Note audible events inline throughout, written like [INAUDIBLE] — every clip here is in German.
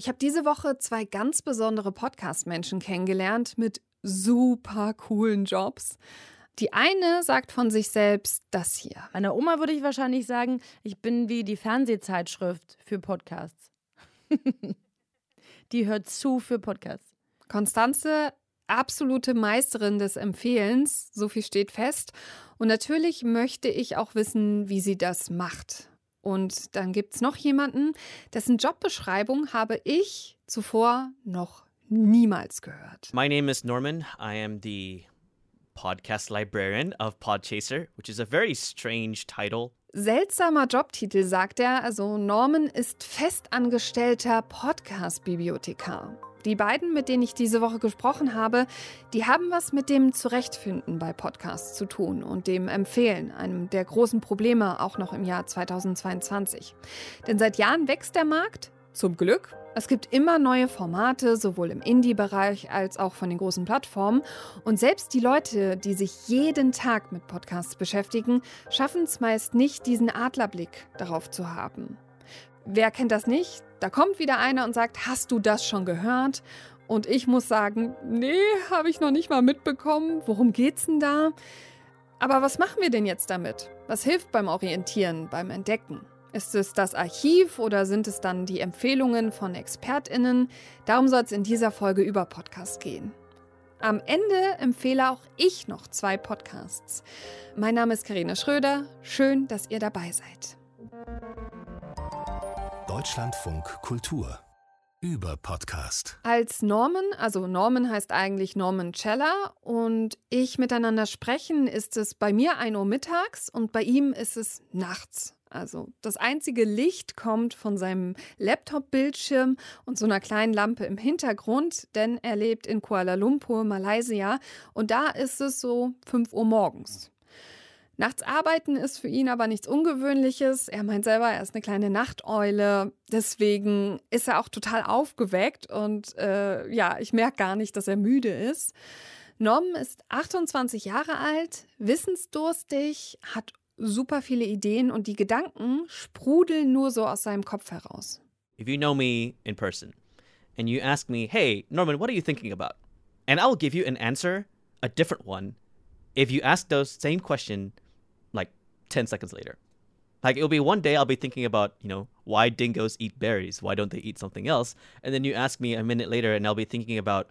Ich habe diese Woche zwei ganz besondere Podcast-Menschen kennengelernt mit super coolen Jobs. Die eine sagt von sich selbst das hier. Meiner Oma würde ich wahrscheinlich sagen, ich bin wie die Fernsehzeitschrift für Podcasts. [LAUGHS] die hört zu für Podcasts. Konstanze, absolute Meisterin des Empfehlens, so viel steht fest. Und natürlich möchte ich auch wissen, wie sie das macht. Und dann gibt es noch jemanden, dessen Jobbeschreibung habe ich zuvor noch niemals gehört. My name is Norman. I am the podcast librarian of Podchaser, which is a very strange title. Seltsamer Jobtitel, sagt er. Also Norman ist festangestellter Podcast-Bibliothekar. Die beiden, mit denen ich diese Woche gesprochen habe, die haben was mit dem Zurechtfinden bei Podcasts zu tun und dem Empfehlen, einem der großen Probleme auch noch im Jahr 2022. Denn seit Jahren wächst der Markt, zum Glück. Es gibt immer neue Formate, sowohl im Indie-Bereich als auch von den großen Plattformen. Und selbst die Leute, die sich jeden Tag mit Podcasts beschäftigen, schaffen es meist nicht, diesen Adlerblick darauf zu haben. Wer kennt das nicht? Da kommt wieder einer und sagt, hast du das schon gehört? Und ich muss sagen, nee, habe ich noch nicht mal mitbekommen. Worum geht's denn da? Aber was machen wir denn jetzt damit? Was hilft beim Orientieren, beim Entdecken? Ist es das Archiv oder sind es dann die Empfehlungen von ExpertInnen? Darum soll es in dieser Folge über Podcasts gehen. Am Ende empfehle auch ich noch zwei Podcasts. Mein Name ist Karina Schröder. Schön, dass ihr dabei seid. Deutschlandfunk Kultur über Podcast. Als Norman, also Norman heißt eigentlich Norman Celler und ich miteinander sprechen, ist es bei mir 1 Uhr mittags und bei ihm ist es nachts. Also das einzige Licht kommt von seinem Laptop-Bildschirm und so einer kleinen Lampe im Hintergrund, denn er lebt in Kuala Lumpur, Malaysia und da ist es so 5 Uhr morgens. Nachts arbeiten ist für ihn aber nichts Ungewöhnliches. Er meint selber, er ist eine kleine Nachteule. Deswegen ist er auch total aufgeweckt und äh, ja, ich merke gar nicht, dass er müde ist. Norm ist 28 Jahre alt, wissensdurstig, hat super viele Ideen und die Gedanken sprudeln nur so aus seinem Kopf heraus. If you know me in person and you ask me, hey, Norman, what are you thinking about? And I'll give you an answer, a different one, if you ask those same question 10 seconds later. Like it'll be one day I'll be thinking about, you know, why dingoes eat berries? Why don't they eat something else? And then you ask me a minute later and I'll be thinking about,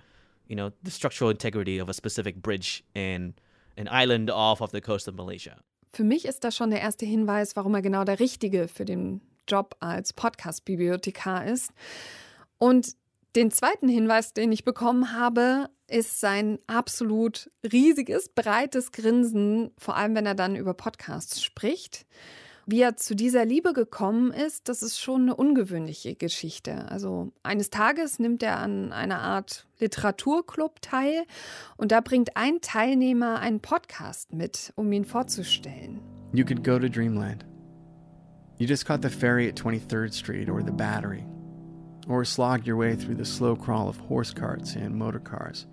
you know, the structural integrity of a specific bridge in an island off of the coast of Malaysia. Für mich ist das schon der erste Hinweis, warum er genau der richtige für den Job als Podcast-Bibliothekar ist. Und den zweiten Hinweis, den ich bekommen habe, ist sein absolut riesiges, breites Grinsen, vor allem wenn er dann über Podcasts spricht. Wie er zu dieser Liebe gekommen ist, das ist schon eine ungewöhnliche Geschichte. Also eines Tages nimmt er an einer Art Literaturclub teil und da bringt ein Teilnehmer einen Podcast mit, um ihn vorzustellen. You could go to Dreamland. You just caught the ferry at 23rd Street or the Battery. Or slogged your way through the slow crawl of horse carts and motor cars.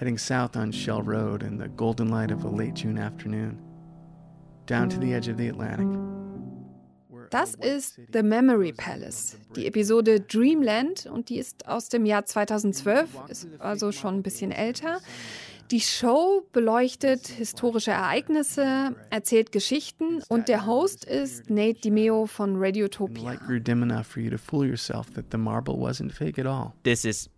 Heading south on Shell Road in the golden light of a late June afternoon, down to the edge of the Atlantic. Das ist The Memory Palace, die Episode Dreamland und die ist aus dem Jahr 2012, ist also schon ein bisschen älter. Die Show beleuchtet historische Ereignisse, erzählt Geschichten und der Host ist Nate DiMeo von Radiotopia. This is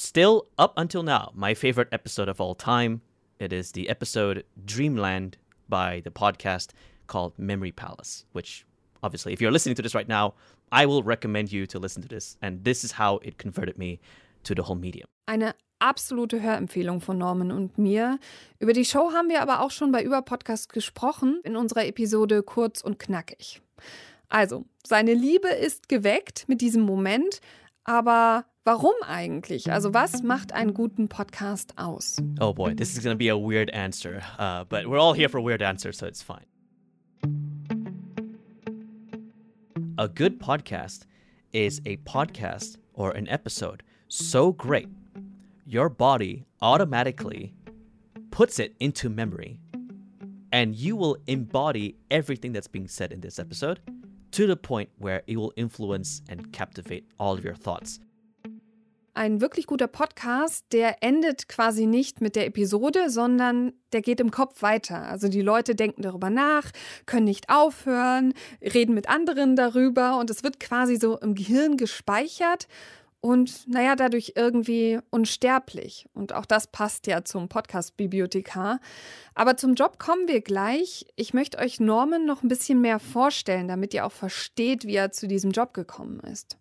still up until now my favorite episode of all time. It is the episode Dreamland by the podcast called Memory Palace, which obviously, if you're listening to this right now, I will recommend you to listen to this. And this is how it converted me to the whole medium. Eine absolute Hörempfehlung von Norman und mir. Über die Show haben wir aber auch schon bei Über Podcast gesprochen in unserer Episode Kurz und Knackig. Also, seine Liebe ist geweckt mit diesem Moment, aber Warum eigentlich? Also was macht einen guten Podcast aus? Oh boy, this is going to be a weird answer, uh, but we're all here for weird answers, so it's fine. A good podcast is a podcast or an episode so great, your body automatically puts it into memory, and you will embody everything that's being said in this episode to the point where it will influence and captivate all of your thoughts. ein wirklich guter Podcast, der endet quasi nicht mit der Episode, sondern der geht im Kopf weiter. Also die Leute denken darüber nach, können nicht aufhören, reden mit anderen darüber und es wird quasi so im Gehirn gespeichert und naja, dadurch irgendwie unsterblich. Und auch das passt ja zum Podcast Bibliothekar. Aber zum Job kommen wir gleich. Ich möchte euch Norman noch ein bisschen mehr vorstellen, damit ihr auch versteht, wie er zu diesem Job gekommen ist.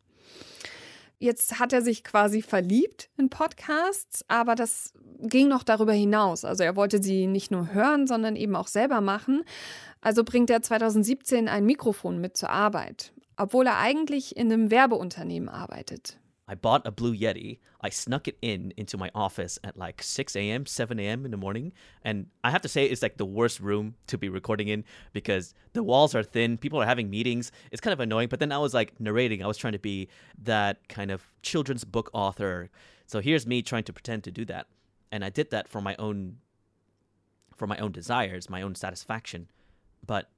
Jetzt hat er sich quasi verliebt in Podcasts, aber das ging noch darüber hinaus. Also er wollte sie nicht nur hören, sondern eben auch selber machen. Also bringt er 2017 ein Mikrofon mit zur Arbeit, obwohl er eigentlich in einem Werbeunternehmen arbeitet. I bought a Blue Yeti. I snuck it in into my office at like 6 a.m., 7 a.m. in the morning. And I have to say, it's like the worst room to be recording in because the walls are thin. People are having meetings. It's kind of annoying. But then I was like narrating. I was trying to be that kind of children's book author. So here's me trying to pretend to do that. And I did that for my own for my own desires, my own satisfaction. But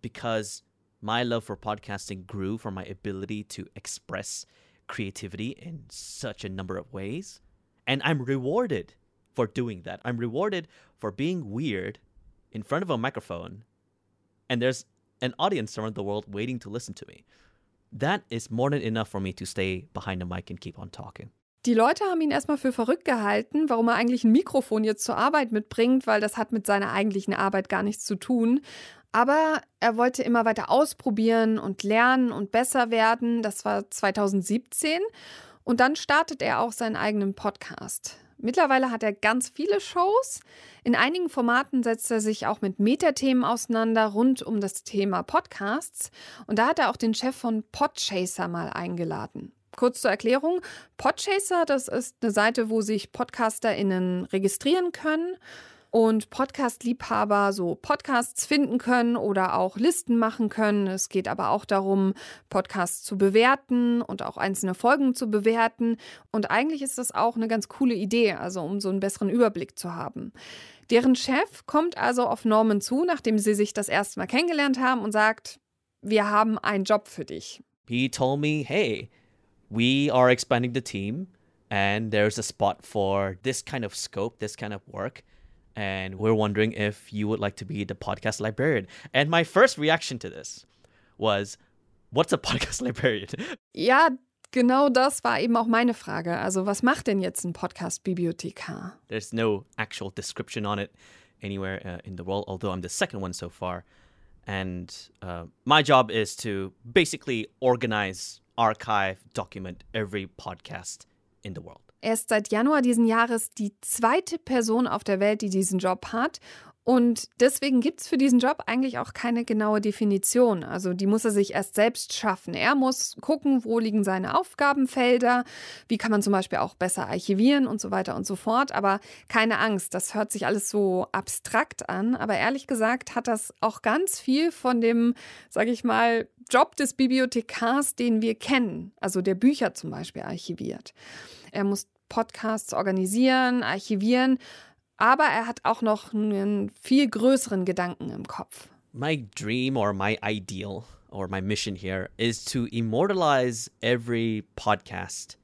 because my love for podcasting grew from my ability to express creativity in such a number of ways. And I'm rewarded for doing that. I'm rewarded for being weird in front of a microphone, and there's an audience around the world waiting to listen to me. That is more than enough for me to stay behind the mic and keep on talking. Die Leute haben ihn erstmal für verrückt gehalten, warum er eigentlich ein Mikrofon jetzt zur Arbeit mitbringt, weil das hat mit seiner eigentlichen Arbeit gar nichts zu tun. Aber er wollte immer weiter ausprobieren und lernen und besser werden. Das war 2017. Und dann startet er auch seinen eigenen Podcast. Mittlerweile hat er ganz viele Shows. In einigen Formaten setzt er sich auch mit Metathemen auseinander rund um das Thema Podcasts. Und da hat er auch den Chef von Podchaser mal eingeladen. Kurz zur Erklärung: Podchaser, das ist eine Seite, wo sich PodcasterInnen registrieren können und Podcast-Liebhaber so Podcasts finden können oder auch Listen machen können. Es geht aber auch darum, Podcasts zu bewerten und auch einzelne Folgen zu bewerten. Und eigentlich ist das auch eine ganz coole Idee, also um so einen besseren Überblick zu haben. Deren Chef kommt also auf Norman zu, nachdem sie sich das erste Mal kennengelernt haben und sagt, wir haben einen Job für dich. He told me, hey, we are expanding the team and there's a spot for this kind of scope, this kind of work. And we're wondering if you would like to be the podcast librarian. And my first reaction to this was, what's a [LAUGHS] podcast librarian? Ja, genau das war eben auch meine Frage. Also, was macht denn jetzt ein Podcast-Bibliothekar? There's no actual description on it anywhere uh, in the world, although I'm the second one so far. And uh, my job is to basically organize, archive, document every podcast in the world. Er ist seit Januar diesen Jahres die zweite Person auf der Welt, die diesen Job hat. Und deswegen gibt es für diesen Job eigentlich auch keine genaue Definition. Also die muss er sich erst selbst schaffen. Er muss gucken, wo liegen seine Aufgabenfelder, wie kann man zum Beispiel auch besser archivieren und so weiter und so fort. Aber keine Angst, das hört sich alles so abstrakt an. Aber ehrlich gesagt hat das auch ganz viel von dem, sage ich mal, Job des Bibliothekars, den wir kennen. Also der Bücher zum Beispiel archiviert. Er muss Podcasts organisieren, archivieren, aber er hat auch noch einen viel größeren Gedanken im Kopf. My dream or my ideal or my mission here is to immortalize every podcast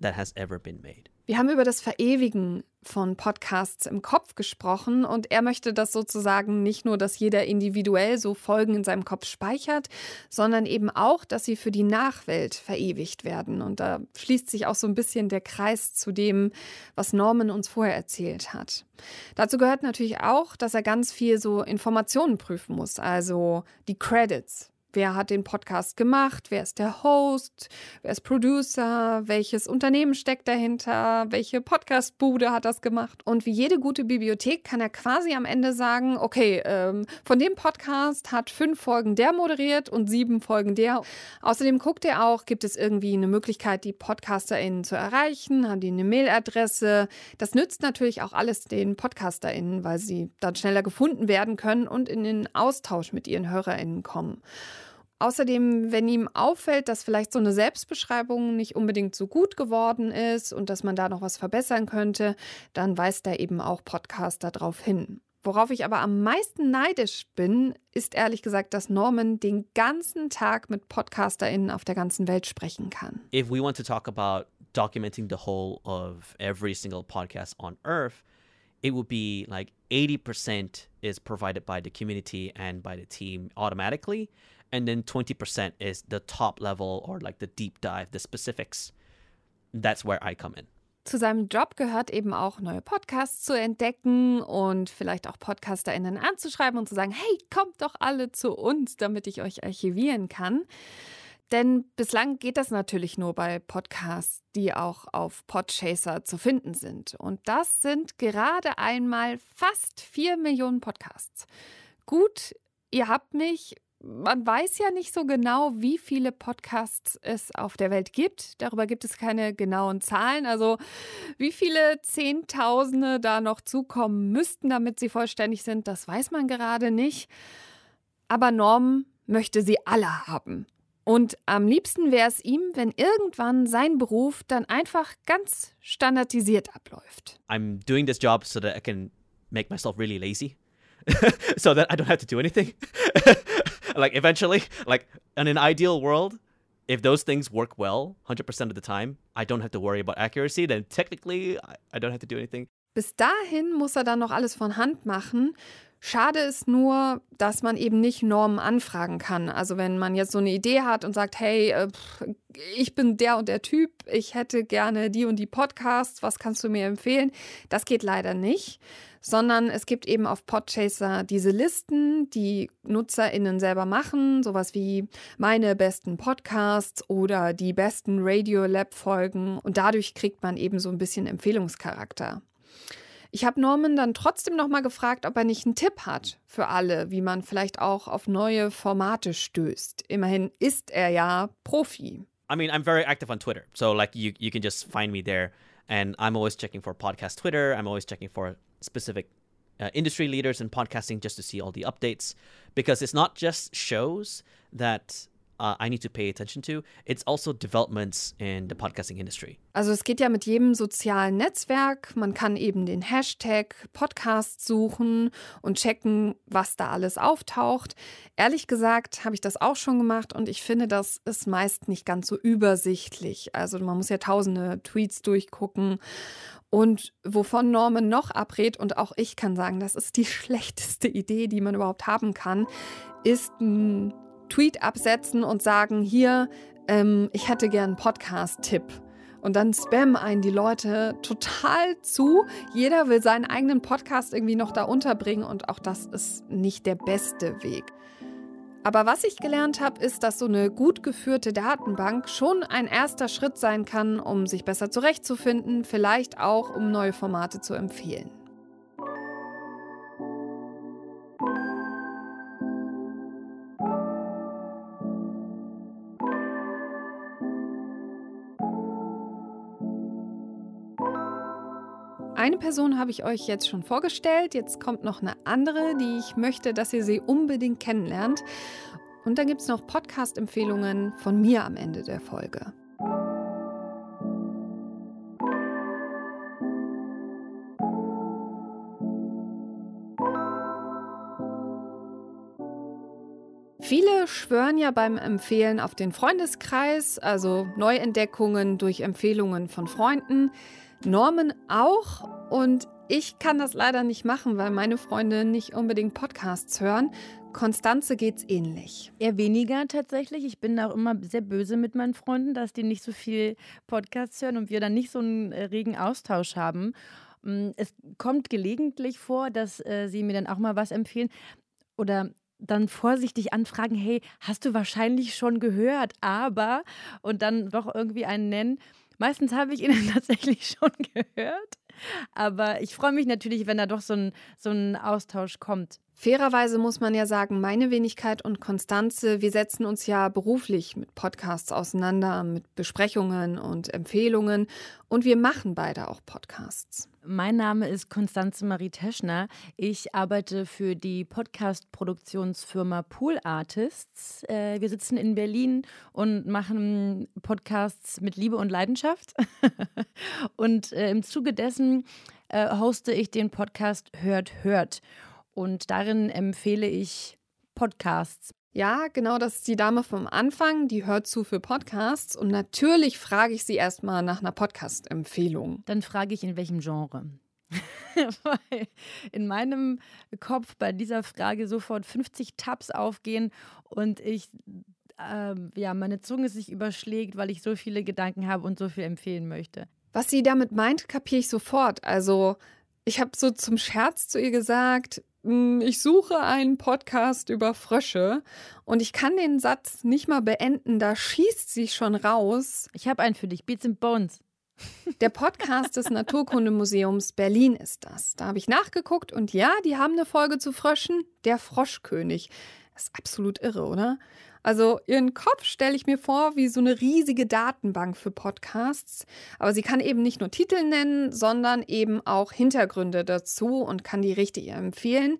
that has ever been made. Wir haben über das Verewigen von Podcasts im Kopf gesprochen und er möchte das sozusagen nicht nur, dass jeder individuell so Folgen in seinem Kopf speichert, sondern eben auch, dass sie für die Nachwelt verewigt werden. Und da schließt sich auch so ein bisschen der Kreis zu dem, was Norman uns vorher erzählt hat. Dazu gehört natürlich auch, dass er ganz viel so Informationen prüfen muss, also die Credits. Wer hat den Podcast gemacht? Wer ist der Host? Wer ist Producer? Welches Unternehmen steckt dahinter? Welche Podcastbude hat das gemacht? Und wie jede gute Bibliothek kann er quasi am Ende sagen, okay, ähm, von dem Podcast hat fünf Folgen der moderiert und sieben Folgen der. Außerdem guckt er auch, gibt es irgendwie eine Möglichkeit, die PodcasterInnen zu erreichen? Haben die eine Mailadresse? Das nützt natürlich auch alles den PodcasterInnen, weil sie dann schneller gefunden werden können und in den Austausch mit ihren HörerInnen kommen. Außerdem, wenn ihm auffällt, dass vielleicht so eine Selbstbeschreibung nicht unbedingt so gut geworden ist und dass man da noch was verbessern könnte, dann weist er eben auch Podcaster darauf hin. Worauf ich aber am meisten neidisch bin, ist ehrlich gesagt, dass Norman den ganzen Tag mit PodcasterInnen auf der ganzen Welt sprechen kann. If we want to talk about documenting the whole of every single podcast on earth, it would be like 80% is provided by the community and by the team automatically. And then 20% is the top level or like the deep dive, the specifics. That's where I come in. Zu seinem Job gehört eben auch, neue Podcasts zu entdecken und vielleicht auch PodcasterInnen anzuschreiben und zu sagen, hey, kommt doch alle zu uns, damit ich euch archivieren kann. Denn bislang geht das natürlich nur bei Podcasts, die auch auf Podchaser zu finden sind. Und das sind gerade einmal fast vier Millionen Podcasts. Gut, ihr habt mich man weiß ja nicht so genau, wie viele Podcasts es auf der Welt gibt. Darüber gibt es keine genauen Zahlen. Also wie viele Zehntausende da noch zukommen müssten, damit sie vollständig sind, das weiß man gerade nicht. Aber Norm möchte sie alle haben. Und am liebsten wäre es ihm, wenn irgendwann sein Beruf dann einfach ganz standardisiert abläuft. I'm doing this job so that I can make myself really lazy. [LAUGHS] so that I don't have to do anything. [LAUGHS] [LAUGHS] like eventually, like in an ideal world, if those things work well 100% of the time, I don't have to worry about accuracy, then technically I don't have to do anything. Bis dahin muss er dann noch alles von Hand machen. Schade ist nur, dass man eben nicht Normen anfragen kann. Also wenn man jetzt so eine Idee hat und sagt, hey, äh, ich bin der und der Typ, ich hätte gerne die und die Podcasts, was kannst du mir empfehlen? Das geht leider nicht, sondern es gibt eben auf Podchaser diese Listen, die Nutzerinnen selber machen, sowas wie meine besten Podcasts oder die besten Radio Lab Folgen und dadurch kriegt man eben so ein bisschen Empfehlungscharakter. Ich habe Norman dann trotzdem nochmal gefragt, ob er nicht einen Tipp hat für alle, wie man vielleicht auch auf neue Formate stößt. Immerhin ist er ja Profi. I mean, I'm very active on Twitter. So like you you can just find me there and I'm always checking for podcast Twitter. I'm always checking for specific uh, industry leaders in podcasting just to see all the updates because it's not just shows that uh, I need to pay attention to. It's also developments in the podcasting industry. Also es geht ja mit jedem sozialen Netzwerk. Man kann eben den Hashtag Podcast suchen und checken, was da alles auftaucht. Ehrlich gesagt habe ich das auch schon gemacht und ich finde, das ist meist nicht ganz so übersichtlich. Also man muss ja tausende Tweets durchgucken. Und wovon Norman noch abrät, und auch ich kann sagen, das ist die [LAUGHS] schlechteste Idee, die man überhaupt haben kann, ist ein Tweet absetzen und sagen, hier, ähm, ich hätte gern einen Podcast-Tipp. Und dann spammen einen die Leute total zu. Jeder will seinen eigenen Podcast irgendwie noch da unterbringen und auch das ist nicht der beste Weg. Aber was ich gelernt habe, ist, dass so eine gut geführte Datenbank schon ein erster Schritt sein kann, um sich besser zurechtzufinden, vielleicht auch um neue Formate zu empfehlen. Eine Person habe ich euch jetzt schon vorgestellt. Jetzt kommt noch eine andere, die ich möchte, dass ihr sie unbedingt kennenlernt. Und dann gibt es noch Podcast-Empfehlungen von mir am Ende der Folge. Viele schwören ja beim Empfehlen auf den Freundeskreis, also Neuentdeckungen durch Empfehlungen von Freunden. Norman auch und ich kann das leider nicht machen, weil meine Freunde nicht unbedingt Podcasts hören. Konstanze geht's ähnlich. Eher weniger tatsächlich. Ich bin auch immer sehr böse mit meinen Freunden, dass die nicht so viel Podcasts hören und wir dann nicht so einen äh, regen Austausch haben. Mm, es kommt gelegentlich vor, dass äh, sie mir dann auch mal was empfehlen oder dann vorsichtig anfragen, hey, hast du wahrscheinlich schon gehört, aber und dann doch irgendwie einen nennen. Meistens habe ich ihn [LAUGHS] tatsächlich schon gehört. Aber ich freue mich natürlich, wenn da doch so ein, so ein Austausch kommt. Fairerweise muss man ja sagen, meine Wenigkeit und Konstanze, wir setzen uns ja beruflich mit Podcasts auseinander, mit Besprechungen und Empfehlungen und wir machen beide auch Podcasts. Mein Name ist Konstanze Marie Teschner. Ich arbeite für die Podcast-Produktionsfirma Pool Artists. Äh, wir sitzen in Berlin und machen Podcasts mit Liebe und Leidenschaft. [LAUGHS] und äh, im Zuge dessen äh, hoste ich den Podcast Hört, Hört. Und darin empfehle ich Podcasts. Ja, genau, das ist die Dame vom Anfang, die hört zu für Podcasts und natürlich frage ich sie erstmal nach einer Podcast-Empfehlung. Dann frage ich, in welchem Genre. [LAUGHS] Weil in meinem Kopf bei dieser Frage sofort 50 Tabs aufgehen und ich ähm, ja, meine Zunge sich überschlägt, weil ich so viele Gedanken habe und so viel empfehlen möchte. Was sie damit meint, kapiere ich sofort. Also, ich habe so zum Scherz zu ihr gesagt, ich suche einen Podcast über Frösche und ich kann den Satz nicht mal beenden, da schießt sie schon raus. Ich habe einen für dich, Beats and Bones. [LAUGHS] Der Podcast des Naturkundemuseums Berlin ist das. Da habe ich nachgeguckt und ja, die haben eine Folge zu Fröschen, der Froschkönig. Das ist absolut irre, oder? Also ihren Kopf stelle ich mir vor wie so eine riesige Datenbank für Podcasts. Aber sie kann eben nicht nur Titel nennen, sondern eben auch Hintergründe dazu und kann die richtig empfehlen.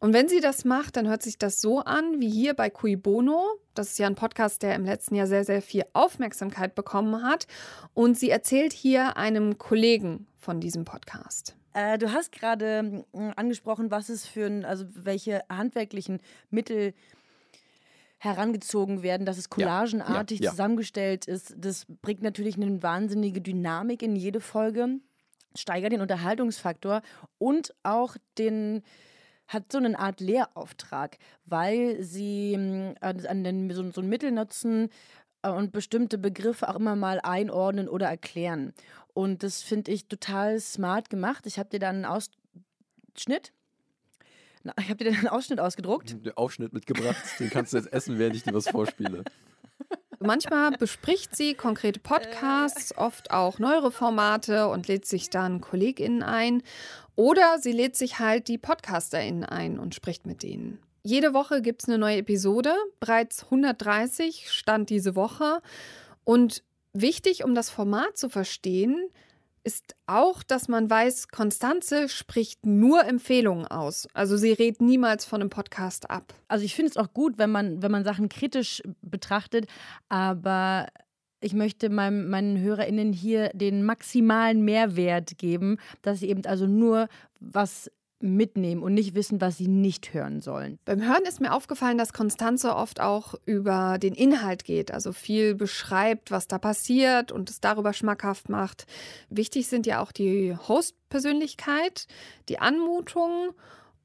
Und wenn sie das macht, dann hört sich das so an wie hier bei Cui Bono. Das ist ja ein Podcast, der im letzten Jahr sehr, sehr viel Aufmerksamkeit bekommen hat. Und sie erzählt hier einem Kollegen von diesem Podcast. Äh, du hast gerade äh, angesprochen, was es für ein, also welche handwerklichen Mittel herangezogen werden, dass es collagenartig ja, ja, ja. zusammengestellt ist. Das bringt natürlich eine wahnsinnige Dynamik in jede Folge, steigert den Unterhaltungsfaktor und auch den hat so eine Art Lehrauftrag, weil sie äh, an den, so, so ein Mittel nutzen äh, und bestimmte Begriffe auch immer mal einordnen oder erklären. Und das finde ich total smart gemacht. Ich habe dir dann einen Ausschnitt ich habe dir einen Ausschnitt ausgedruckt. Den Aufschnitt mitgebracht. Den kannst du jetzt essen, während ich dir was vorspiele. Manchmal bespricht sie konkrete Podcasts, oft auch neuere Formate und lädt sich dann KollegInnen ein. Oder sie lädt sich halt die PodcasterInnen ein und spricht mit denen. Jede Woche gibt es eine neue Episode, bereits 130 stand diese Woche. Und wichtig, um das Format zu verstehen, ist auch, dass man weiß, Konstanze spricht nur Empfehlungen aus. Also sie redet niemals von einem Podcast ab. Also ich finde es auch gut, wenn man, wenn man Sachen kritisch betrachtet, aber ich möchte meinem, meinen HörerInnen hier den maximalen Mehrwert geben, dass sie eben also nur was mitnehmen und nicht wissen, was sie nicht hören sollen. Beim Hören ist mir aufgefallen, dass Konstanze oft auch über den Inhalt geht, also viel beschreibt, was da passiert und es darüber schmackhaft macht. Wichtig sind ja auch die Host-Persönlichkeit, die Anmutung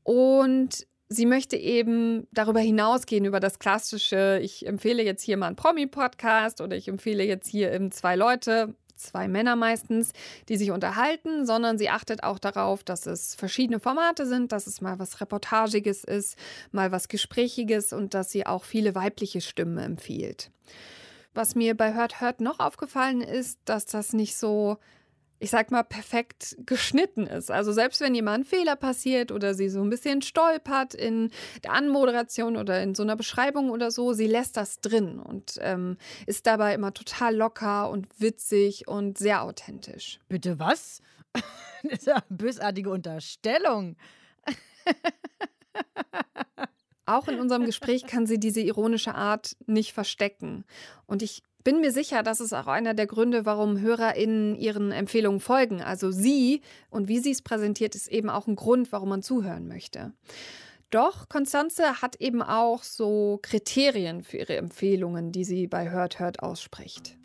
und sie möchte eben darüber hinausgehen, über das klassische, ich empfehle jetzt hier mal einen Promi-Podcast oder ich empfehle jetzt hier eben zwei Leute zwei Männer meistens, die sich unterhalten, sondern sie achtet auch darauf, dass es verschiedene Formate sind, dass es mal was Reportagiges ist, mal was Gesprächiges und dass sie auch viele weibliche Stimmen empfiehlt. Was mir bei Hört Hört noch aufgefallen ist, dass das nicht so ich sag mal, perfekt geschnitten ist. Also selbst wenn jemand Fehler passiert oder sie so ein bisschen stolpert in der Anmoderation oder in so einer Beschreibung oder so, sie lässt das drin und ähm, ist dabei immer total locker und witzig und sehr authentisch. Bitte was? [LAUGHS] das ist eine bösartige Unterstellung. Auch in unserem Gespräch kann sie diese ironische Art nicht verstecken. Und ich bin mir sicher, das ist auch einer der Gründe, warum HörerInnen ihren Empfehlungen folgen. Also sie und wie sie es präsentiert, ist eben auch ein Grund, warum man zuhören möchte. Doch Konstanze hat eben auch so Kriterien für ihre Empfehlungen, die sie bei Hört Hört ausspricht.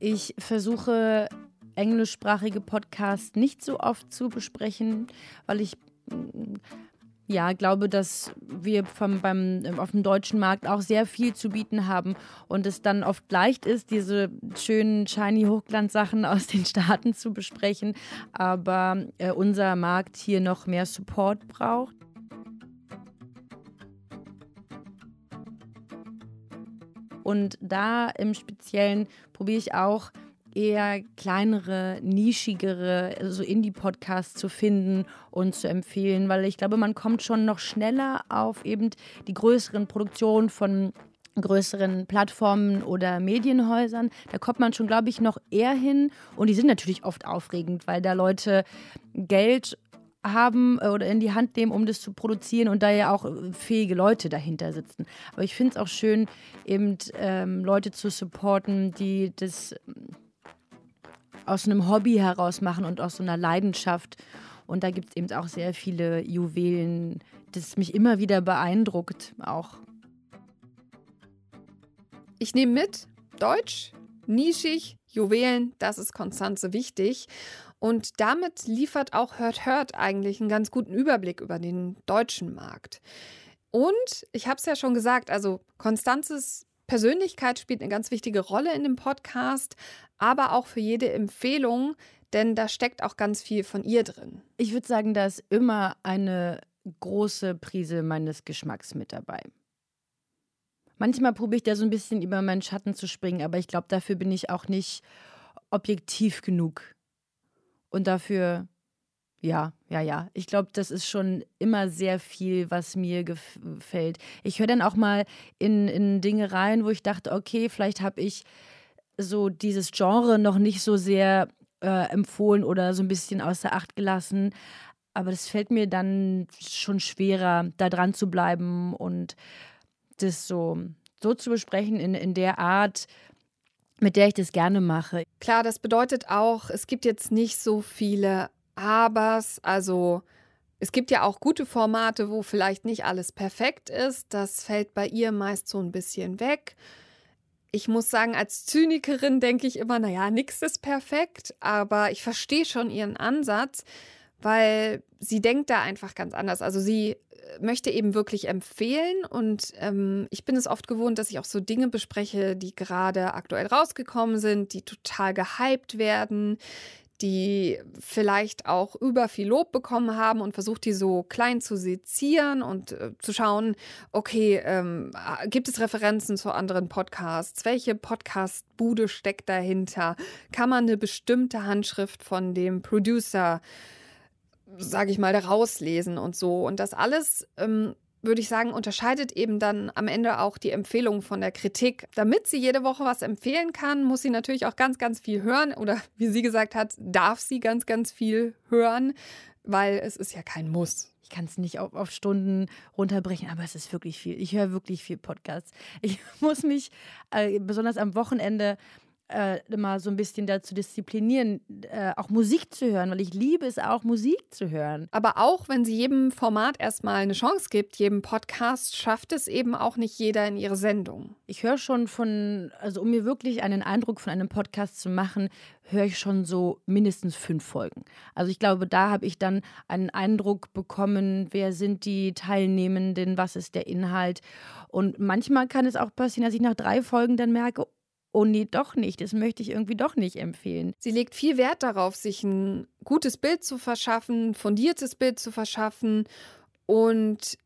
Ich versuche englischsprachige Podcasts nicht so oft zu besprechen, weil ich ja, glaube, dass wir vom, beim, auf dem deutschen Markt auch sehr viel zu bieten haben und es dann oft leicht ist, diese schönen, shiny Hochglanzsachen aus den Staaten zu besprechen, aber äh, unser Markt hier noch mehr Support braucht. Und da im Speziellen probiere ich auch eher kleinere, nischigere, so Indie-Podcasts zu finden und zu empfehlen, weil ich glaube, man kommt schon noch schneller auf eben die größeren Produktionen von größeren Plattformen oder Medienhäusern. Da kommt man schon, glaube ich, noch eher hin. Und die sind natürlich oft aufregend, weil da Leute Geld haben äh, oder in die Hand nehmen, um das zu produzieren und da ja auch fähige Leute dahinter sitzen. Aber ich finde es auch schön, eben ähm, Leute zu supporten, die das aus einem Hobby heraus machen und aus so einer Leidenschaft. Und da gibt es eben auch sehr viele Juwelen, das mich immer wieder beeindruckt, auch Ich nehme mit, Deutsch, nischig, Juwelen, das ist Konstanze wichtig. Und damit liefert auch Hört Hört eigentlich einen ganz guten Überblick über den deutschen Markt. Und ich habe es ja schon gesagt, also Konstanzes Persönlichkeit spielt eine ganz wichtige Rolle in dem Podcast, aber auch für jede Empfehlung, denn da steckt auch ganz viel von ihr drin. Ich würde sagen, da ist immer eine große Prise meines Geschmacks mit dabei. Manchmal probiere ich da so ein bisschen über meinen Schatten zu springen, aber ich glaube, dafür bin ich auch nicht objektiv genug. Und dafür, ja, ja, ja. Ich glaube, das ist schon immer sehr viel, was mir gefällt. Ich höre dann auch mal in, in Dinge rein, wo ich dachte, okay, vielleicht habe ich so dieses Genre noch nicht so sehr äh, empfohlen oder so ein bisschen außer Acht gelassen. Aber das fällt mir dann schon schwerer, da dran zu bleiben und das so, so zu besprechen in, in der Art, mit der ich das gerne mache. Klar, das bedeutet auch, es gibt jetzt nicht so viele Abers, also es gibt ja auch gute Formate, wo vielleicht nicht alles perfekt ist. Das fällt bei ihr meist so ein bisschen weg. Ich muss sagen, als Zynikerin denke ich immer, naja, nichts ist perfekt, aber ich verstehe schon ihren Ansatz weil sie denkt da einfach ganz anders. Also sie äh, möchte eben wirklich empfehlen und ähm, ich bin es oft gewohnt, dass ich auch so Dinge bespreche, die gerade aktuell rausgekommen sind, die total gehypt werden, die vielleicht auch über viel Lob bekommen haben und versucht, die so klein zu sezieren und äh, zu schauen, okay, ähm, gibt es Referenzen zu anderen Podcasts? Welche Podcast-Bude steckt dahinter? Kann man eine bestimmte Handschrift von dem Producer sage ich mal, rauslesen und so. Und das alles, ähm, würde ich sagen, unterscheidet eben dann am Ende auch die Empfehlung von der Kritik. Damit sie jede Woche was empfehlen kann, muss sie natürlich auch ganz, ganz viel hören. Oder wie sie gesagt hat, darf sie ganz, ganz viel hören, weil es ist ja kein Muss. Ich kann es nicht auf, auf, Stunden runterbrechen, aber es ist wirklich viel. Ich höre wirklich viel Podcasts. Ich [LAUGHS] muss mich äh, besonders am Wochenende äh, immer so ein bisschen dazu disziplinieren, äh, auch Musik zu hören, weil ich liebe es auch, Musik zu hören. Aber auch wenn sie jedem Format erstmal eine Chance gibt, jedem Podcast, schafft es eben auch nicht jeder in ihre Sendung. Ich höre schon von, also um mir wirklich einen Eindruck von einem Podcast zu machen, höre ich schon so mindestens fünf Folgen. Also ich glaube, da habe ich dann einen Eindruck bekommen, wer sind die Teilnehmenden, was ist der Inhalt. Und manchmal kann es auch passieren, dass ich nach drei Folgen dann merke, oh nee, doch nicht, das möchte ich irgendwie doch nicht empfehlen. Sie legt viel Wert darauf, sich ein gutes Bild zu verschaffen, fundiertes Bild zu verschaffen und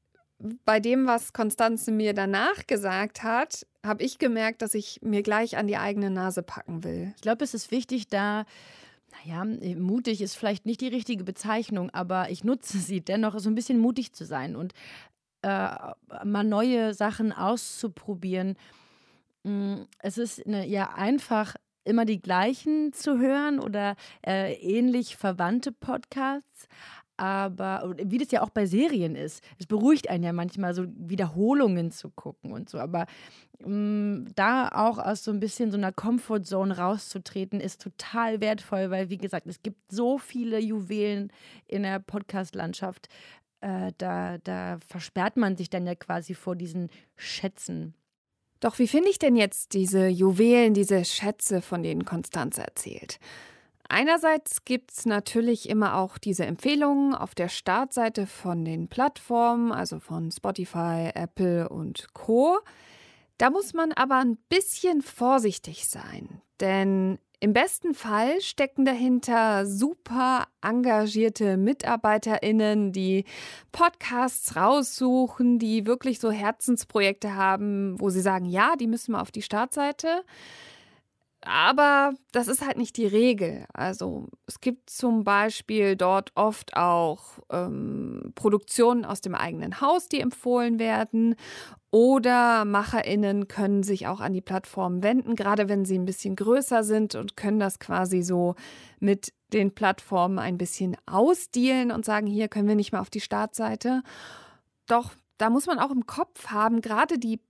bei dem, was Konstanze mir danach gesagt hat, habe ich gemerkt, dass ich mir gleich an die eigene Nase packen will. Ich glaube, es ist wichtig, da naja, mutig ist vielleicht nicht die richtige Bezeichnung, aber ich nutze sie dennoch, so ein bisschen mutig zu sein und äh, mal neue Sachen auszuprobieren. Hm, es ist eine, ja einfach immer die gleichen zu hören oder äh, ähnlich verwandte Podcasts. Aber wie das ja auch bei Serien ist, es beruhigt einen ja manchmal so Wiederholungen zu gucken und so. Aber mh, hm, da auch aus so ein bisschen so einer Comfortzone rauszutreten, ist total wertvoll, weil wie gesagt, es gibt so viele Juwelen in der Podcast-Landschaft. Äh, da, da versperrt man sich dann ja quasi vor diesen Schätzen. Doch wie finde ich denn jetzt diese Juwelen, diese Schätze, von denen Konstanze erzählt? Einerseits gibt es natürlich immer auch diese Empfehlungen auf der Startseite von den Plattformen, also von Spotify, Apple und Co. Da muss man aber ein bisschen vorsichtig sein, denn im besten Fall stecken dahinter super engagierte MitarbeiterInnen, die Podcasts raussuchen, die wirklich so Herzensprojekte haben, wo sie sagen, ja, die müssen wir auf die Startseite. Aber das ist halt nicht die Regel. Also es gibt zum Beispiel dort oft auch ähm, Produktionen aus dem eigenen Haus, die empfohlen werden. Oder MacherInnen können sich auch an die Plattform wenden, gerade wenn sie ein bisschen größer sind und können das quasi so mit den Plattformen ein bisschen ausdealen und sagen, hier können wir nicht mehr auf die Startseite. Doch da muss man auch im Kopf haben, gerade die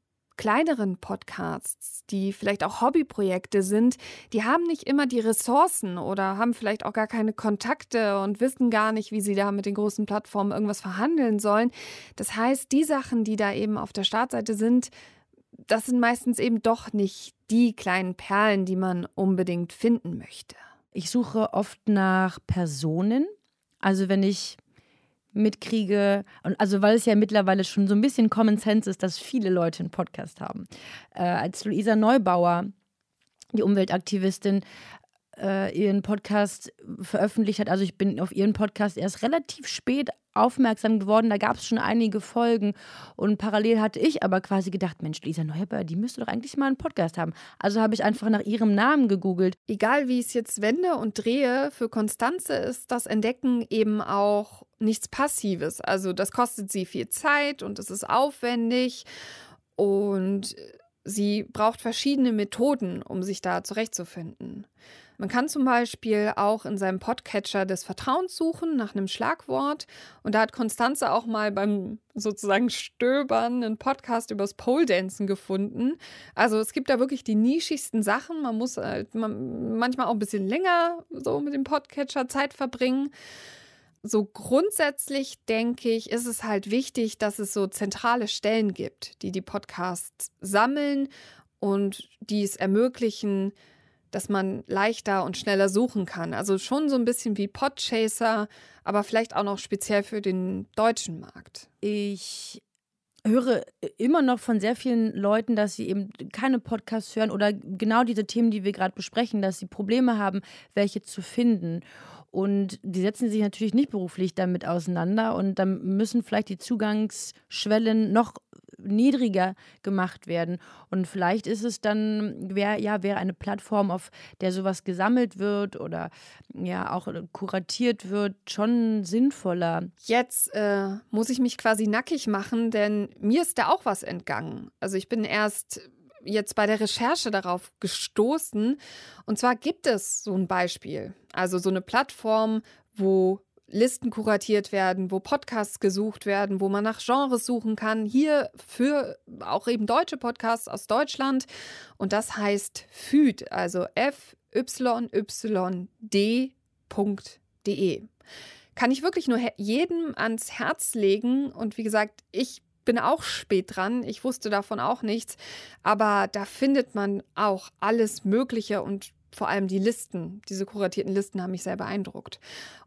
kleineren Podcasts, die vielleicht auch Hobbyprojekte sind, die haben nicht immer die Ressourcen oder haben vielleicht auch gar keine Kontakte und wissen gar nicht, wie sie da mit den großen Plattformen irgendwas verhandeln sollen. Das heißt, die Sachen, die da eben auf der Startseite sind, das sind meistens eben doch nicht die kleinen Perlen, die man unbedingt finden möchte. Ich suche oft nach Personen. Also wenn ich mitkriege, und also weil es ja mittlerweile schon so ein bisschen Common Sense ist, dass viele Leute einen Podcast haben. Äh, als Luisa Neubauer, die Umweltaktivistin, äh, ihren Podcast veröffentlicht hat. Also ich bin auf ihren Podcast erst relativ spät aufmerksam geworden. Da gab es schon einige Folgen und parallel hatte ich aber quasi gedacht, Mensch, Lisa Neubauer, die müsste doch eigentlich mal einen Podcast haben. Also habe ich einfach nach ihrem Namen gegoogelt. Egal wie ich es jetzt wende und drehe, für Konstanze ist das Entdecken eben auch nichts Passives. Also das kostet sie viel Zeit und es ist aufwendig und sie braucht verschiedene Methoden, um sich da zurechtzufinden. Man kann zum Beispiel auch in seinem Podcatcher des Vertrauens suchen nach einem Schlagwort. Und da hat Konstanze auch mal beim sozusagen Stöbern einen Podcast übers Pole Dancen gefunden. Also es gibt da wirklich die nischigsten Sachen. Man muss halt manchmal auch ein bisschen länger so mit dem Podcatcher Zeit verbringen so grundsätzlich denke ich, ist es halt wichtig, dass es so zentrale Stellen gibt, die die Podcasts sammeln und die es ermöglichen, dass man leichter und schneller suchen kann. Also schon so ein bisschen wie Podchaser, aber vielleicht auch noch speziell für den deutschen Markt. Ich höre immer noch von sehr vielen Leuten, dass sie eben keine Podcasts hören oder genau diese Themen, die wir gerade besprechen, dass sie Probleme haben, welche zu finden. Und die setzen sich natürlich nicht beruflich damit auseinander und dann müssen vielleicht die Zugangsschwellen noch niedriger gemacht werden. Und vielleicht ist es dann, wär, ja, wäre eine Plattform, auf der sowas gesammelt wird oder ja auch kuratiert wird, schon sinnvoller. Jetzt äh, muss ich mich quasi nackig machen, denn mir ist da auch was entgangen. Also ich bin erst jetzt bei der Recherche darauf gestoßen. Und zwar gibt es so ein Beispiel, also so eine Plattform, wo Listen kuratiert werden, wo Podcasts gesucht werden, wo man nach Genres suchen kann. Hier für auch eben deutsche Podcasts aus Deutschland. Und das heißt FYD, also F-Y-Y-D.de. Kann ich wirklich nur jedem ans Herz legen. Und wie gesagt, ich bin auch spät dran. Ich wusste davon auch nichts. Aber da findet man auch alles Mögliche und vor allem die Listen, diese kuratierten Listen haben mich sehr beeindruckt.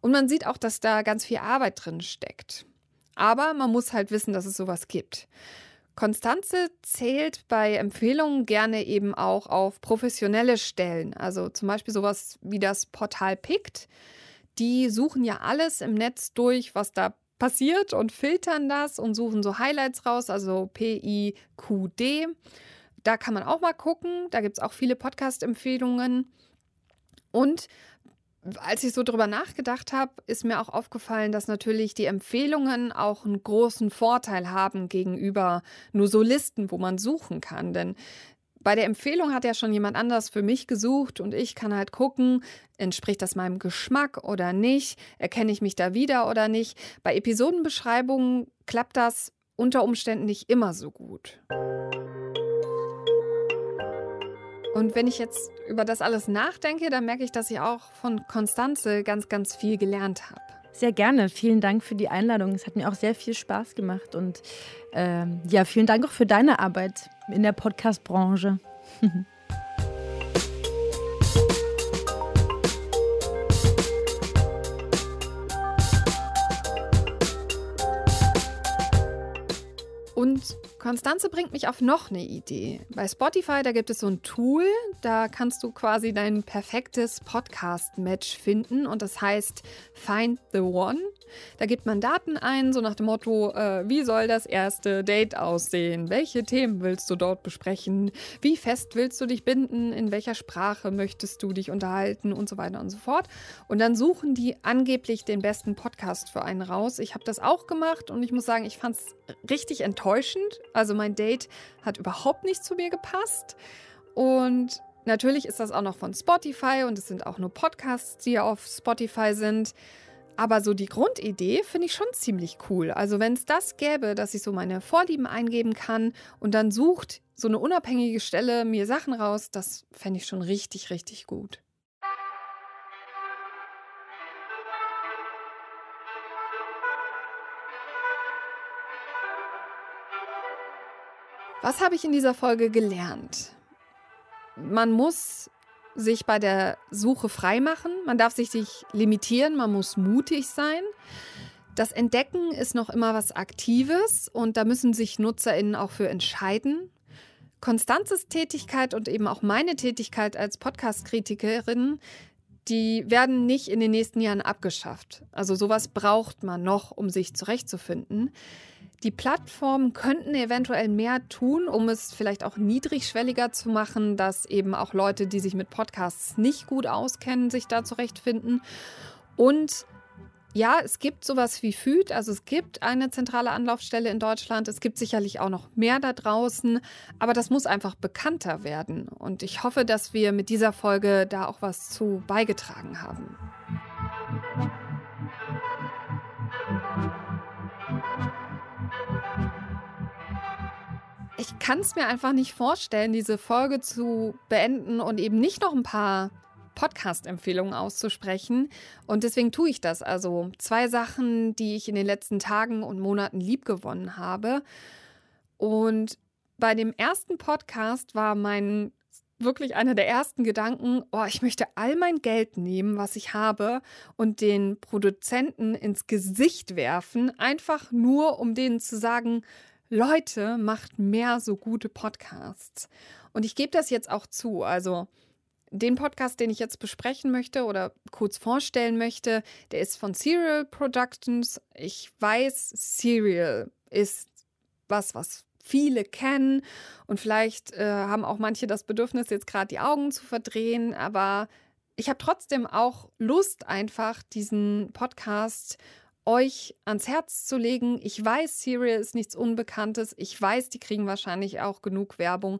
Und man sieht auch, dass da ganz viel Arbeit drin steckt. Aber man muss halt wissen, dass es sowas gibt. Konstanze zählt bei Empfehlungen gerne eben auch auf professionelle Stellen, also zum Beispiel sowas wie das Portal PICT. Die suchen ja alles im Netz durch, was da passiert und filtern das und suchen so Highlights raus, also P-I-Q-D. Da kann man auch mal gucken. Da gibt es auch viele Podcast-Empfehlungen. Und als ich so drüber nachgedacht habe, ist mir auch aufgefallen, dass natürlich die Empfehlungen auch einen großen Vorteil haben gegenüber nur so Listen, wo man suchen kann. Denn bei der Empfehlung hat ja schon jemand anders für mich gesucht und ich kann halt gucken, entspricht das meinem Geschmack oder nicht, erkenne ich mich da wieder oder nicht. Bei Episodenbeschreibungen klappt das unter Umständen nicht immer so gut. Und wenn ich jetzt über das alles nachdenke, dann merke ich, dass ich auch von Konstanze ganz, ganz viel gelernt habe. Sehr gerne. Vielen Dank für die Einladung. Es hat mir auch sehr viel Spaß gemacht. Und ähm, ja, vielen Dank auch für deine Arbeit in der Podcast-Branche. [LAUGHS] Konstanze bringt mich auf noch eine Idee. Bei Spotify, da gibt es so ein Tool, da kannst du quasi dein perfektes Podcast-Match finden und das heißt Find the One. Da gibt man Daten ein, so nach dem Motto, äh, wie soll das erste Date aussehen? Welche Themen willst du dort besprechen? Wie fest willst du dich binden? In welcher Sprache möchtest du dich unterhalten? Und so weiter und so fort. Und dann suchen die angeblich den besten Podcast für einen raus. Ich habe das auch gemacht und ich muss sagen, ich fand es richtig enttäuschend. Also mein Date hat überhaupt nicht zu mir gepasst. Und natürlich ist das auch noch von Spotify und es sind auch nur Podcasts, die auf Spotify sind. Aber so die Grundidee finde ich schon ziemlich cool. Also wenn es das gäbe, dass ich so meine Vorlieben eingeben kann und dann sucht so eine unabhängige Stelle mir Sachen raus, das fände ich schon richtig, richtig gut. Was habe ich in dieser Folge gelernt? Man muss sich bei der Suche freimachen, man darf sich nicht limitieren, man muss mutig sein. Das Entdecken ist noch immer was Aktives und da müssen sich NutzerInnen auch für entscheiden. Konstanzes Tätigkeit und eben auch meine Tätigkeit als Podcast-Kritikerin, die werden nicht in den nächsten Jahren abgeschafft. Also sowas braucht man noch, um sich zurechtzufinden. Die Plattformen könnten eventuell mehr tun, um es vielleicht auch niedrigschwelliger zu machen, dass eben auch Leute, die sich mit Podcasts nicht gut auskennen, sich da zurechtfinden. Und ja, es gibt sowas wie FÜD, also es gibt eine zentrale Anlaufstelle in Deutschland. Es gibt sicherlich auch noch mehr da draußen, aber das muss einfach bekannter werden. Und ich hoffe, dass wir mit dieser Folge da auch was zu beigetragen haben. Ich kann es mir einfach nicht vorstellen, diese Folge zu beenden und eben nicht noch ein paar Podcast-Empfehlungen auszusprechen. Und deswegen tue ich das. Also zwei Sachen, die ich in den letzten Tagen und Monaten liebgewonnen habe. Und bei dem ersten Podcast war mein wirklich einer der ersten Gedanken, oh, ich möchte all mein Geld nehmen, was ich habe, und den Produzenten ins Gesicht werfen, einfach nur, um denen zu sagen, Leute, macht mehr so gute Podcasts. Und ich gebe das jetzt auch zu. Also den Podcast, den ich jetzt besprechen möchte oder kurz vorstellen möchte, der ist von Serial Productions. Ich weiß, Serial ist was, was viele kennen und vielleicht äh, haben auch manche das Bedürfnis, jetzt gerade die Augen zu verdrehen, aber ich habe trotzdem auch Lust, einfach diesen Podcast euch ans Herz zu legen. Ich weiß, Serial ist nichts Unbekanntes. Ich weiß, die kriegen wahrscheinlich auch genug Werbung.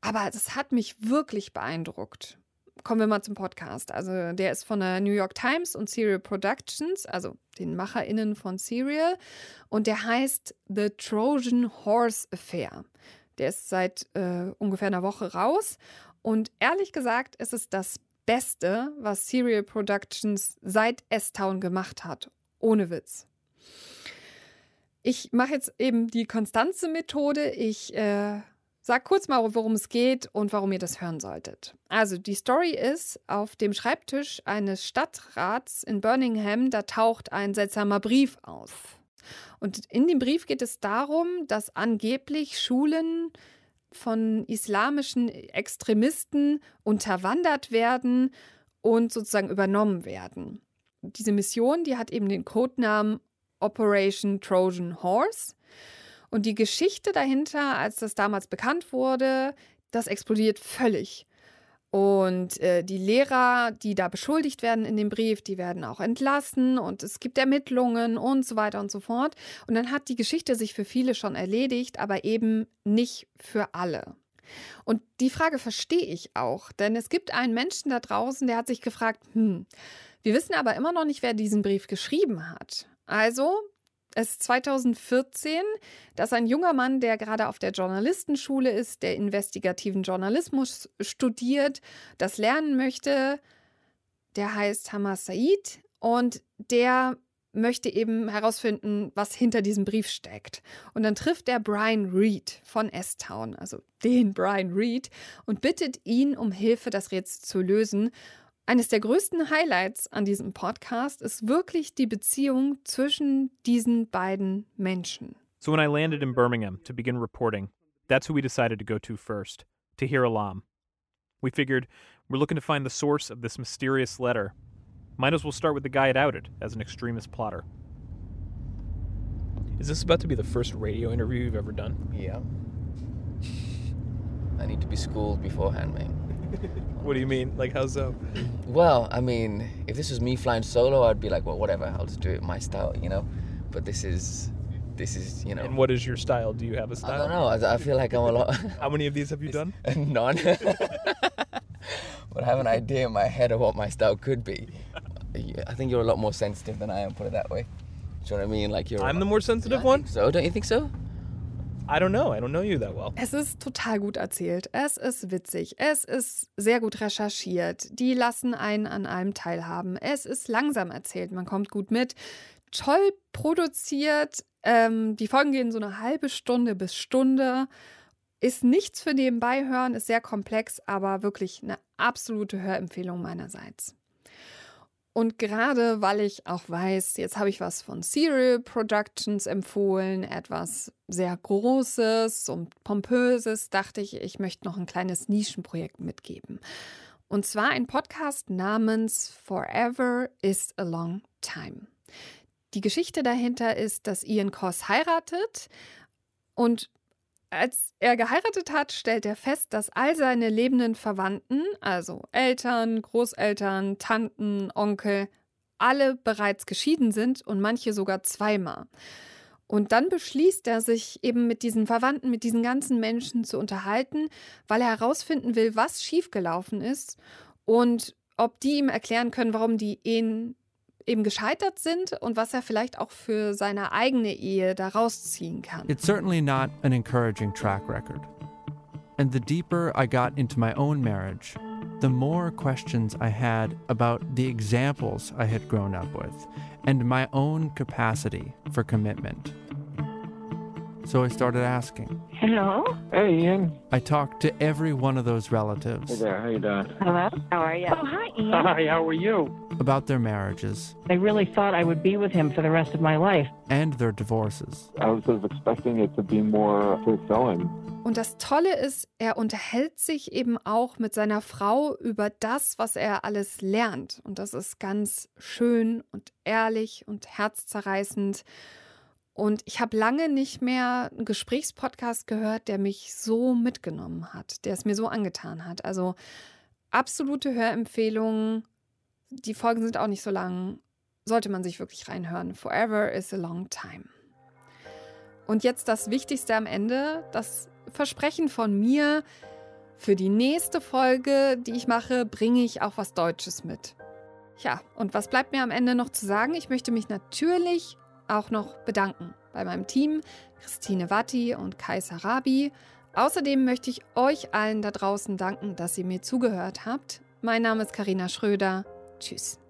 Aber das hat mich wirklich beeindruckt. Kommen wir mal zum Podcast. Also der ist von der New York Times und Serial Productions, also den MacherInnen von Serial. Und der heißt The Trojan Horse Affair. Der ist seit äh, ungefähr einer Woche raus. Und ehrlich gesagt ist es das Beste, was Serial Productions seit S-Town gemacht hat. Ohne Witz. Ich mache jetzt eben die Konstanze-Methode. Ich äh, Sag kurz mal, worum es geht und warum ihr das hören solltet. Also, die Story ist, auf dem Schreibtisch eines Stadtrats in Birmingham, da taucht ein seltsamer Brief auf. Und in dem Brief geht es darum, dass angeblich Schulen von islamischen Extremisten unterwandert werden und sozusagen übernommen werden. Diese Mission, die hat eben den Codenamen Operation Trojan Horse. Und die Geschichte dahinter, als das damals bekannt wurde, das explodiert völlig. Und äh, die Lehrer, die da beschuldigt werden in dem Brief, die werden auch entlassen und es gibt Ermittlungen und so weiter und so fort. Und dann hat die Geschichte sich für viele schon erledigt, aber eben nicht für alle. Und die Frage verstehe ich auch, denn es gibt einen Menschen da draußen, der hat sich gefragt, hm, wir wissen aber immer noch nicht, wer diesen Brief geschrieben hat. Also es ist 2014, dass ein junger Mann, der gerade auf der Journalistenschule ist, der investigativen Journalismus studiert, das lernen möchte, der heißt Hamas Said und der möchte eben herausfinden, was hinter diesem Brief steckt. Und dann trifft er Brian Reed von S-Town, also den Brian Reed, und bittet ihn um Hilfe, das Rätsel zu lösen. Eines der größten Highlights an diesem Podcast ist wirklich die Beziehung zwischen diesen beiden Menschen. So when I landed in Birmingham to begin reporting, that's who we decided to go to first, to Tahir Alam. We figured we're looking to find the source of this mysterious letter. Might as well start with the guy it outed as an extremist plotter. Is this about to be the first radio interview you've ever done? Yeah. [LAUGHS] I need to be schooled beforehand, man. [LAUGHS] What do you mean? Like, how so? Well, I mean, if this was me flying solo, I'd be like, well, whatever, I'll just do it my style, you know. But this is, this is, you know. And what is your style? Do you have a style? I don't know. I, I feel like I'm a lot. [LAUGHS] How many of these have you done? [LAUGHS] None. but I have an idea in my head of what my style could be. I think you're a lot more sensitive than I am. Put it that way. Do you know what I mean? Like you're. I'm the more sensitive one? So don't you think so? I don't know. I don't know you that well. Es ist total gut erzählt. Es ist witzig. Es ist sehr gut recherchiert. Die lassen einen an allem teilhaben. Es ist langsam erzählt. Man kommt gut mit. Toll produziert. Ähm, die Folgen gehen so eine halbe Stunde bis Stunde. Ist nichts für nebenbei hören, ist sehr komplex, aber wirklich eine absolute Hörempfehlung meinerseits. Und gerade weil ich auch weiß, jetzt habe ich was von Serial Productions empfohlen, etwas sehr Großes und Pompöses, dachte ich, ich möchte noch ein kleines Nischenprojekt mitgeben. Und zwar ein Podcast namens Forever is a Long Time. Die Geschichte dahinter ist, dass Ian Koss heiratet und als er geheiratet hat, stellt er fest, dass all seine lebenden Verwandten, also Eltern, Großeltern, Tanten, Onkel, alle bereits geschieden sind und manche sogar zweimal. Und dann beschließt er, sich eben mit diesen Verwandten, mit diesen ganzen Menschen zu unterhalten, weil er herausfinden will, was schiefgelaufen ist und ob die ihm erklären können, warum die Ehen eben gescheitert sind und was er vielleicht auch für seine eigene Ehe daraus ziehen kann. It's certainly not an encouraging track record. And the deeper I got into my own marriage, the more questions I had about the examples I had grown up with and my own capacity for commitment. So I started asking. Hello. Hey, Ian. I talked to every one of those relatives. Hey there. How you doing? Hello. How are you? Oh, hi, Ian. Hi. How are you? About their marriages. I really thought I would be with him for the rest of my life. And their divorces. I was sort of expecting it to be more fulfilling. Und das Tolle ist, er unterhält sich eben auch mit seiner Frau über das, was er alles lernt. Und das ist ganz schön und ehrlich und herzzerreißend. Und ich habe lange nicht mehr einen Gesprächspodcast gehört, der mich so mitgenommen hat, der es mir so angetan hat. Also absolute Hörempfehlung. Die Folgen sind auch nicht so lang. Sollte man sich wirklich reinhören. Forever is a long time. Und jetzt das Wichtigste am Ende, das Versprechen von mir. Für die nächste Folge, die ich mache, bringe ich auch was Deutsches mit. Ja, und was bleibt mir am Ende noch zu sagen? Ich möchte mich natürlich auch noch bedanken bei meinem Team, Christine Watti und Kai Sarabi. Außerdem möchte ich euch allen da draußen danken, dass ihr mir zugehört habt. Mein Name ist Karina Schröder. Tschüss.